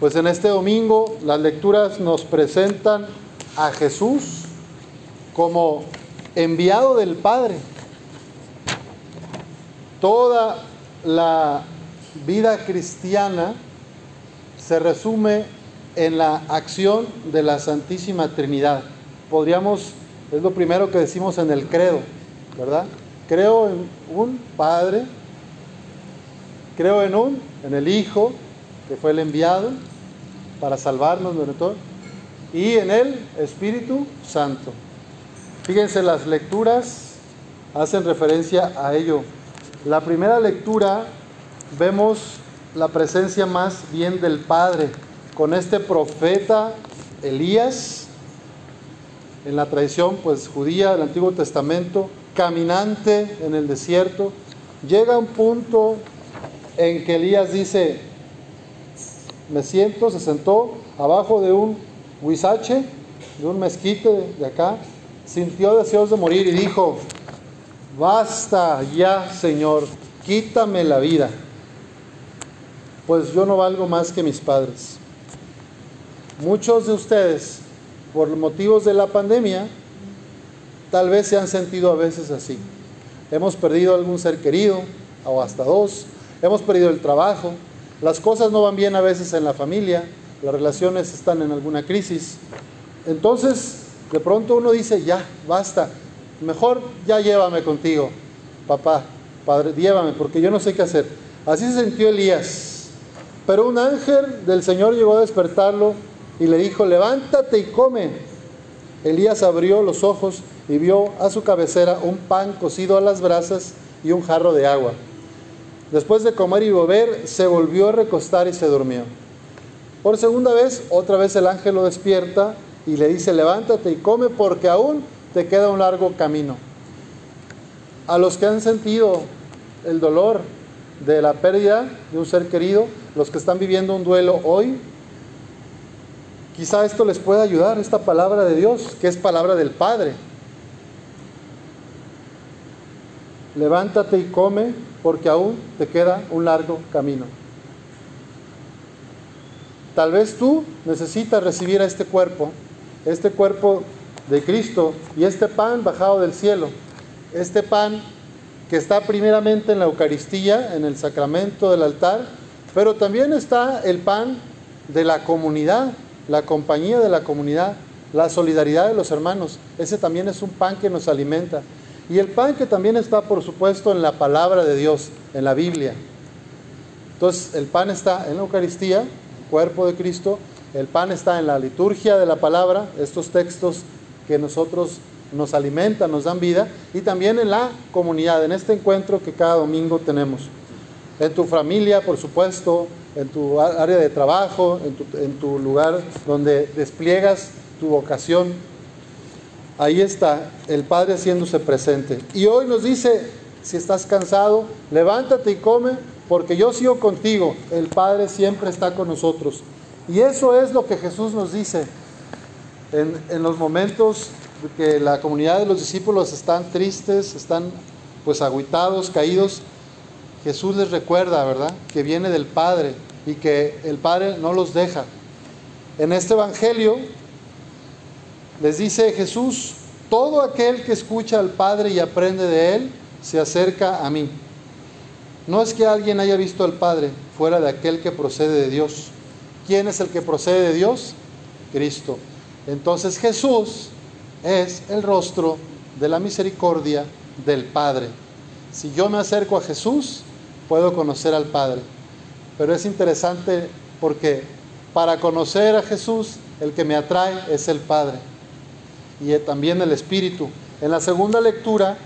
Pues en este domingo las lecturas nos presentan a Jesús como enviado del Padre. Toda la vida cristiana se resume en la acción de la Santísima Trinidad. Podríamos, es lo primero que decimos en el credo, ¿verdad? Creo en un Padre, creo en un, en el Hijo, que fue el enviado para salvarnos, ¿verdad? Y en el Espíritu Santo. Fíjense, las lecturas hacen referencia a ello. La primera lectura vemos la presencia más bien del Padre con este profeta Elías en la tradición pues judía del Antiguo Testamento, caminante en el desierto, llega un punto en que Elías dice, me siento, se sentó abajo de un huizache, de un mezquite de acá, sintió deseos de morir y dijo, basta ya, Señor, quítame la vida, pues yo no valgo más que mis padres. Muchos de ustedes, por motivos de la pandemia, tal vez se han sentido a veces así. Hemos perdido algún ser querido, o hasta dos, hemos perdido el trabajo, las cosas no van bien a veces en la familia, las relaciones están en alguna crisis. Entonces, de pronto uno dice, ya, basta, mejor ya llévame contigo, papá, padre, llévame, porque yo no sé qué hacer. Así se sintió Elías. Pero un ángel del Señor llegó a despertarlo y le dijo, levántate y come. Elías abrió los ojos y vio a su cabecera un pan cocido a las brasas y un jarro de agua. Después de comer y beber, se volvió a recostar y se durmió. Por segunda vez, otra vez el ángel lo despierta y le dice, levántate y come porque aún te queda un largo camino. A los que han sentido el dolor de la pérdida de un ser querido, los que están viviendo un duelo hoy, quizá esto les pueda ayudar, esta palabra de Dios, que es palabra del Padre. Levántate y come porque aún te queda un largo camino. Tal vez tú necesitas recibir a este cuerpo este cuerpo de Cristo y este pan bajado del cielo, este pan que está primeramente en la Eucaristía, en el sacramento del altar, pero también está el pan de la comunidad, la compañía de la comunidad, la solidaridad de los hermanos. Ese también es un pan que nos alimenta. Y el pan que también está, por supuesto, en la palabra de Dios, en la Biblia. Entonces, el pan está en la Eucaristía, cuerpo de Cristo, el pan está en la liturgia de la palabra, estos textos que nosotros nos alimentan, nos dan vida, y también en la comunidad, en este encuentro que cada domingo tenemos. En tu familia, por supuesto, en tu área de trabajo, en tu lugar donde despliegas tu vocación. Ahí está el Padre haciéndose presente. Y hoy nos dice, si estás cansado, levántate y come, porque yo sigo contigo. El Padre siempre está con nosotros. Y eso es lo que Jesús nos dice en, los momentos que la comunidad de los discípulos están tristes, están pues aguitados, caídos. Jesús les recuerda, ¿verdad? Que viene del Padre y que el Padre no los deja. En este Evangelio les dice Jesús, todo aquel que escucha al Padre y aprende de Él, se acerca a mí. No es que alguien haya visto al Padre fuera de aquel que procede de Dios. ¿Quién es el que procede de Dios? Cristo. Entonces Jesús es el rostro de la misericordia del Padre. Si yo me acerco a Jesús, puedo conocer al Padre. Pero es interesante porque para conocer a Jesús, el que me atrae es el Padre y también el Espíritu. En la segunda lectura,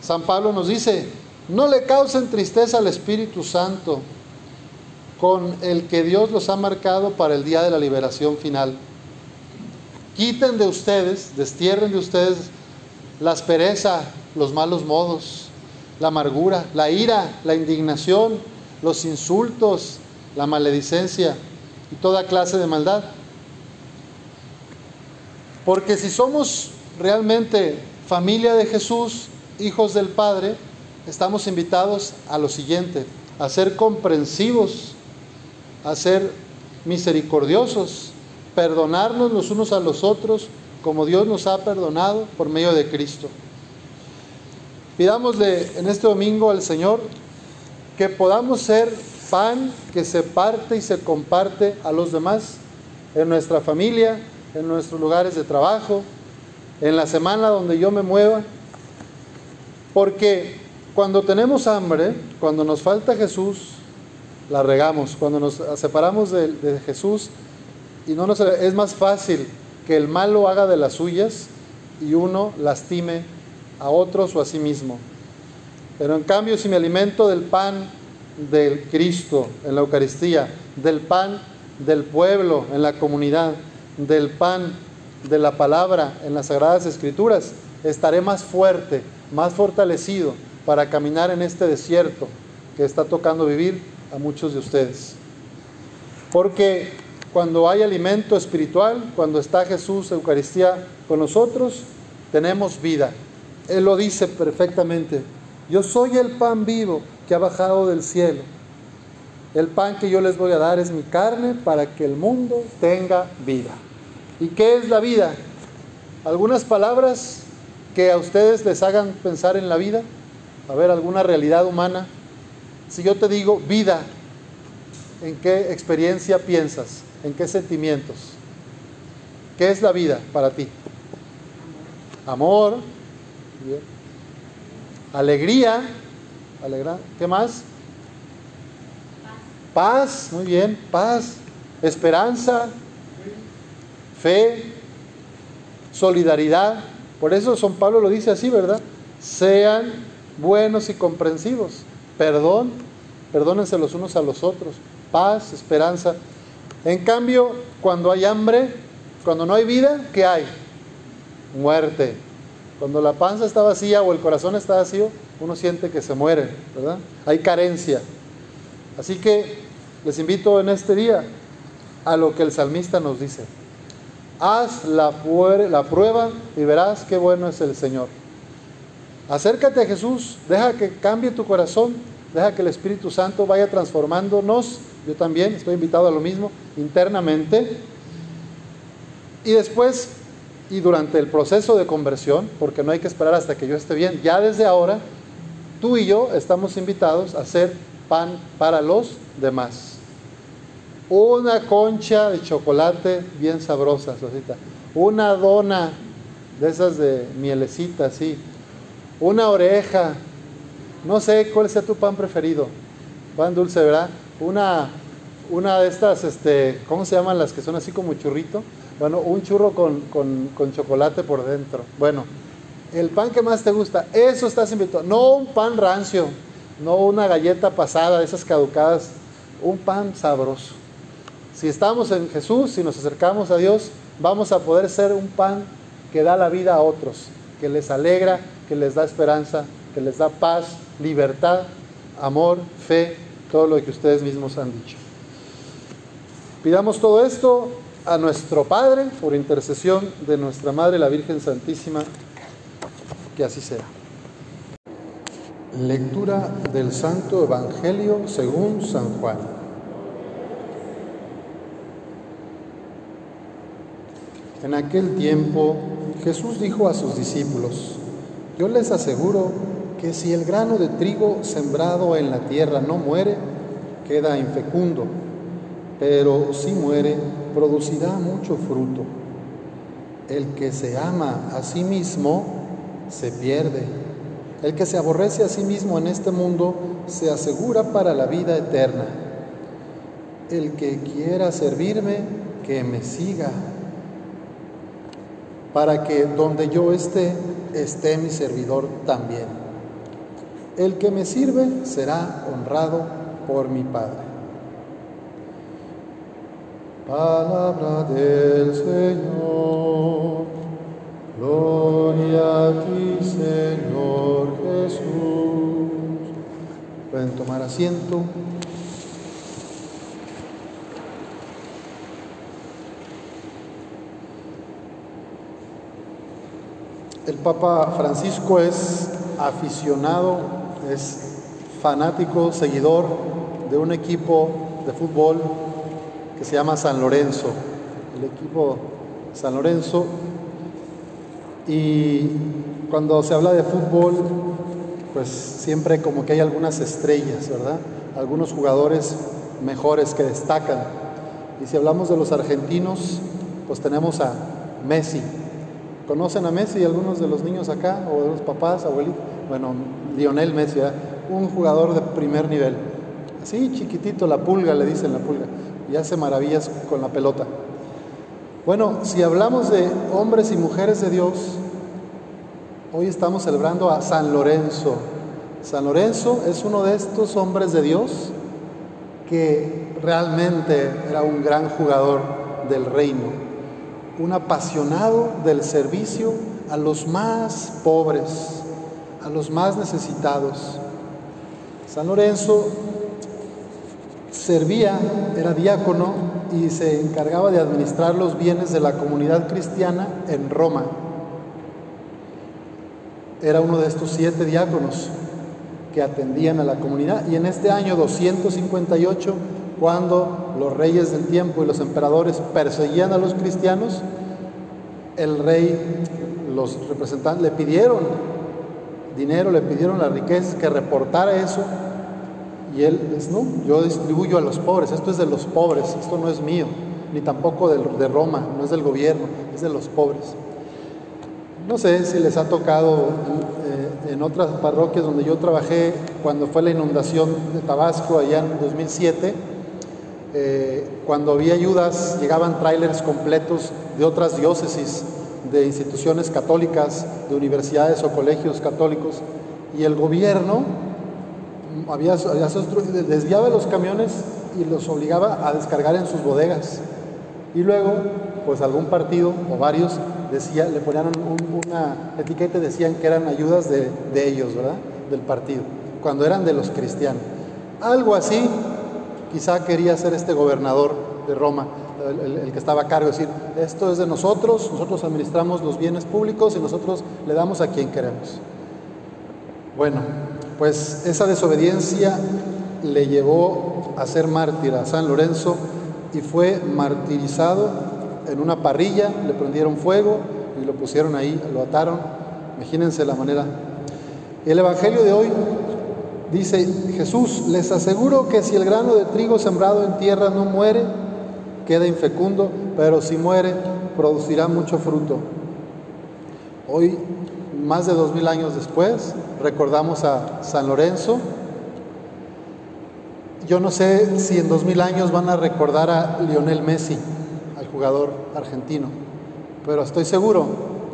San Pablo nos dice, no le causen tristeza al Espíritu Santo, con el que Dios los ha marcado para el día de la liberación final. Quiten de ustedes, destierren de ustedes la aspereza, los malos modos, la amargura, la ira, la indignación, los insultos, la maledicencia y toda clase de maldad. Porque si somos realmente familia de Jesús, hijos del Padre, estamos invitados a lo siguiente, a ser comprensivos a ser misericordiosos, perdonarnos los unos a los otros como Dios nos ha perdonado por medio de Cristo. Pidámosle en este domingo al Señor que podamos ser pan que se parte y se comparte a los demás en nuestra familia, en nuestros lugares de trabajo, en la semana donde yo me mueva. Porque cuando tenemos hambre, cuando nos falta Jesús, la regamos. Cuando nos separamos de, Jesús y no nos, es más fácil que el malo haga de las suyas y uno lastime a otros o a sí mismo. Pero en cambio, si me alimento del pan del Cristo en la Eucaristía, del pan del pueblo en la comunidad, del pan de la palabra en las Sagradas Escrituras, estaré más fuerte, más fortalecido para caminar en este desierto que está tocando vivir a muchos de ustedes. Porque cuando hay alimento espiritual, cuando está Jesús, Eucaristía con nosotros, tenemos vida. Él lo dice perfectamente. Yo soy el pan vivo que ha bajado del cielo. El pan que yo les voy a dar es mi carne para que el mundo tenga vida. ¿Y qué es la vida? Algunas palabras que a ustedes les hagan pensar en la vida. A ver, alguna realidad humana. Si yo te digo vida, ¿en qué experiencia piensas? ¿En qué sentimientos? ¿Qué es la vida para ti? Amor. Alegría. Alegra. ¿Qué más? Paz. Muy bien. Paz. Esperanza. Fe. Solidaridad. Por eso San Pablo lo dice así, ¿verdad? Sean buenos y comprensivos. Perdón. Perdónense los unos a los otros. Paz, esperanza. En cambio, cuando hay hambre, cuando no hay vida, ¿qué hay? Muerte. Cuando la panza está vacía o el corazón está vacío, uno siente que se muere, ¿verdad? Hay carencia. Así que les invito en este día a lo que el salmista nos dice. Haz la, prueba y verás qué bueno es el Señor. Acércate a Jesús, deja que cambie tu corazón, deja que el Espíritu Santo vaya transformándonos yo también estoy invitado a lo mismo internamente. Y después, y durante el proceso de conversión, porque no hay que esperar hasta que yo esté bien, ya desde ahora, tú y yo estamos invitados a hacer pan para los demás. Una concha de chocolate bien sabrosa, Sosita. Una dona de esas de mielecita, así. Una oreja. No sé cuál sea tu pan preferido. Pan dulce, ¿verdad? una, una de estas, este, ¿cómo se llaman las que son así como churrito? Bueno, un churro con, con, chocolate por dentro. Bueno, el pan que más te gusta, eso estás invitado. No un pan rancio, no una galleta pasada, de esas caducadas, un pan sabroso. Si estamos en Jesús, si nos acercamos a Dios, vamos a poder ser un pan que da la vida a otros, que les alegra, que les da esperanza, que les da paz, libertad, amor, fe todo lo que ustedes mismos han dicho. Pidamos todo esto a nuestro Padre por intercesión de nuestra Madre la Virgen Santísima, que así sea. Lectura del Santo Evangelio según San Juan. En aquel tiempo Jesús dijo a sus discípulos, yo les aseguro que si el grano de trigo sembrado en la tierra no muere, queda infecundo, pero si muere, producirá mucho fruto. El que se ama a sí mismo se pierde. El que se aborrece a sí mismo en este mundo se asegura para la vida eterna. El que quiera servirme, que me siga, para que donde yo esté, esté mi servidor también. El que me sirve será honrado por mi Padre. Palabra del Señor. Gloria a ti, Señor Jesús. Pueden tomar asiento. El Papa Francisco es aficionado es fanático, seguidor de un equipo de fútbol que se llama San Lorenzo, el equipo San Lorenzo. Y cuando se habla de fútbol, pues siempre como que hay algunas estrellas, ¿verdad? Algunos jugadores mejores que destacan. Y si hablamos de los argentinos, pues tenemos a Messi. ¿Conocen a Messi algunos de los niños acá o de los papás, abuelitos? Bueno, Lionel Messi, un jugador de primer nivel. Así chiquitito, la pulga, le dicen la pulga, y hace maravillas con la pelota. Bueno, si hablamos de hombres y mujeres de Dios, hoy estamos celebrando a San Lorenzo. San Lorenzo es uno de estos hombres de Dios que realmente era un gran jugador del reino, un apasionado del servicio a los más pobres, a los más necesitados. San Lorenzo servía, era diácono y se encargaba de administrar los bienes de la comunidad cristiana en Roma. Era uno de estos siete diáconos que atendían a la comunidad y en este año 258, cuando los reyes del tiempo y los emperadores perseguían a los cristianos, el rey, los representantes le pidieron dinero, le pidieron las riquezas, que reportara eso y él no, yo distribuyo a los pobres, esto es de los pobres, esto no es mío, ni tampoco de, de Roma, no es del gobierno, es de los pobres. No sé si les ha tocado eh, en otras parroquias donde yo trabajé cuando fue la inundación de Tabasco allá en 2007, eh, cuando había ayudas llegaban trailers completos de otras diócesis, de instituciones católicas, de universidades o colegios católicos, y el gobierno había, desviaba los camiones y los obligaba a descargar en sus bodegas. Y luego, pues algún partido o varios decía, le ponían una etiqueta y decían que eran ayudas de, ellos, ¿verdad? Del partido, cuando eran de los cristianos. Algo así quizá quería hacer este gobernador de Roma, el, el, que estaba a cargo, decir, esto es de nosotros, nosotros administramos los bienes públicos y nosotros le damos a quien queremos. Bueno, pues esa desobediencia le llevó a ser mártir a San Lorenzo y fue martirizado en una parrilla, le prendieron fuego y lo pusieron ahí, lo ataron. Imagínense la manera. El Evangelio de hoy dice, Jesús, les aseguro que si el grano de trigo sembrado en tierra no muere, queda infecundo, pero si muere, producirá mucho fruto. Hoy más de dos mil años después, recordamos a San Lorenzo. Yo no sé si en dos mil años van a recordar a Lionel Messi, al jugador argentino, pero estoy seguro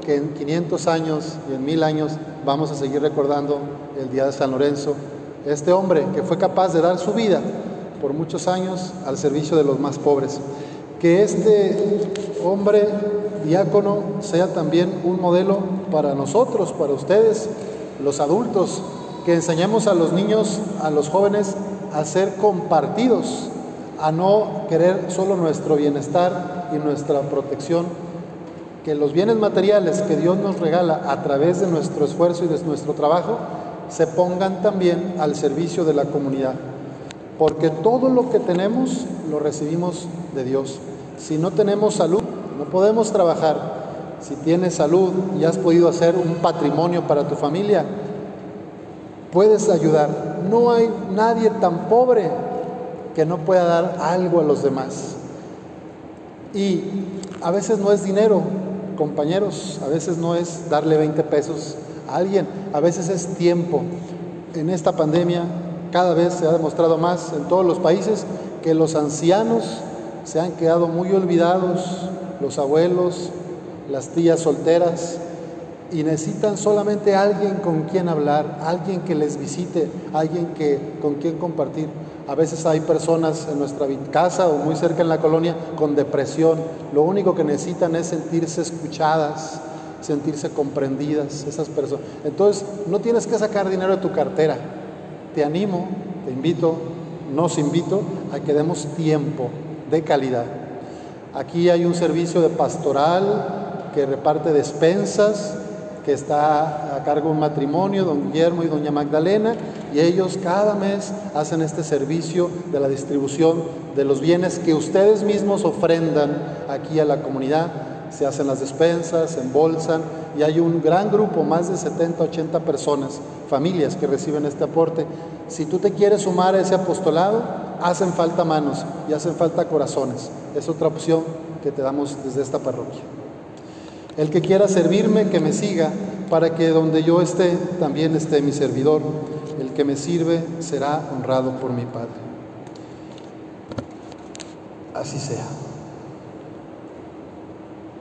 que en 500 años y en mil años vamos a seguir recordando el Día de San Lorenzo, este hombre que fue capaz de dar su vida por muchos años al servicio de los más pobres. Que este hombre diácono sea también un modelo para nosotros, para ustedes, los adultos, que enseñemos a los niños, a los jóvenes a ser compartidos, a no querer solo nuestro bienestar y nuestra protección, que los bienes materiales que Dios nos regala a través de nuestro esfuerzo y de nuestro trabajo se pongan también al servicio de la comunidad, porque todo lo que tenemos lo recibimos de Dios. Si no tenemos salud, no podemos trabajar. Si tienes salud y has podido hacer un patrimonio para tu familia, puedes ayudar. No hay nadie tan pobre que no pueda dar algo a los demás. Y a veces no es dinero, compañeros, a veces no es darle 20 pesos alguien, a veces es tiempo. En esta pandemia cada vez se ha demostrado más en todos los países que los ancianos se han quedado muy olvidados, los abuelos, las tías solteras, y necesitan solamente alguien con quien hablar, alguien que les visite, alguien que, con quien compartir. A veces hay personas en nuestra casa o muy cerca en la colonia con depresión. Lo único que necesitan es sentirse escuchadas, sentirse comprendidas, esas personas. Entonces, no tienes que sacar dinero de tu cartera. Te animo, te invito, nos invito a que demos tiempo de calidad. Aquí hay un servicio de pastoral que reparte despensas, que está a cargo de un matrimonio, don Guillermo y doña Magdalena, y ellos cada mes hacen este servicio de la distribución de los bienes que ustedes mismos ofrendan aquí a la comunidad. Se hacen las despensas, se embolsan y hay un gran grupo, más de 70, 80 personas, familias que reciben este aporte. Si tú te quieres sumar a ese apostolado, hacen falta manos y hacen falta corazones. Es otra opción que te damos desde esta parroquia. El que quiera servirme, que me siga, para que donde yo esté, también esté mi servidor. El que me sirve será honrado por mi Padre. Así sea.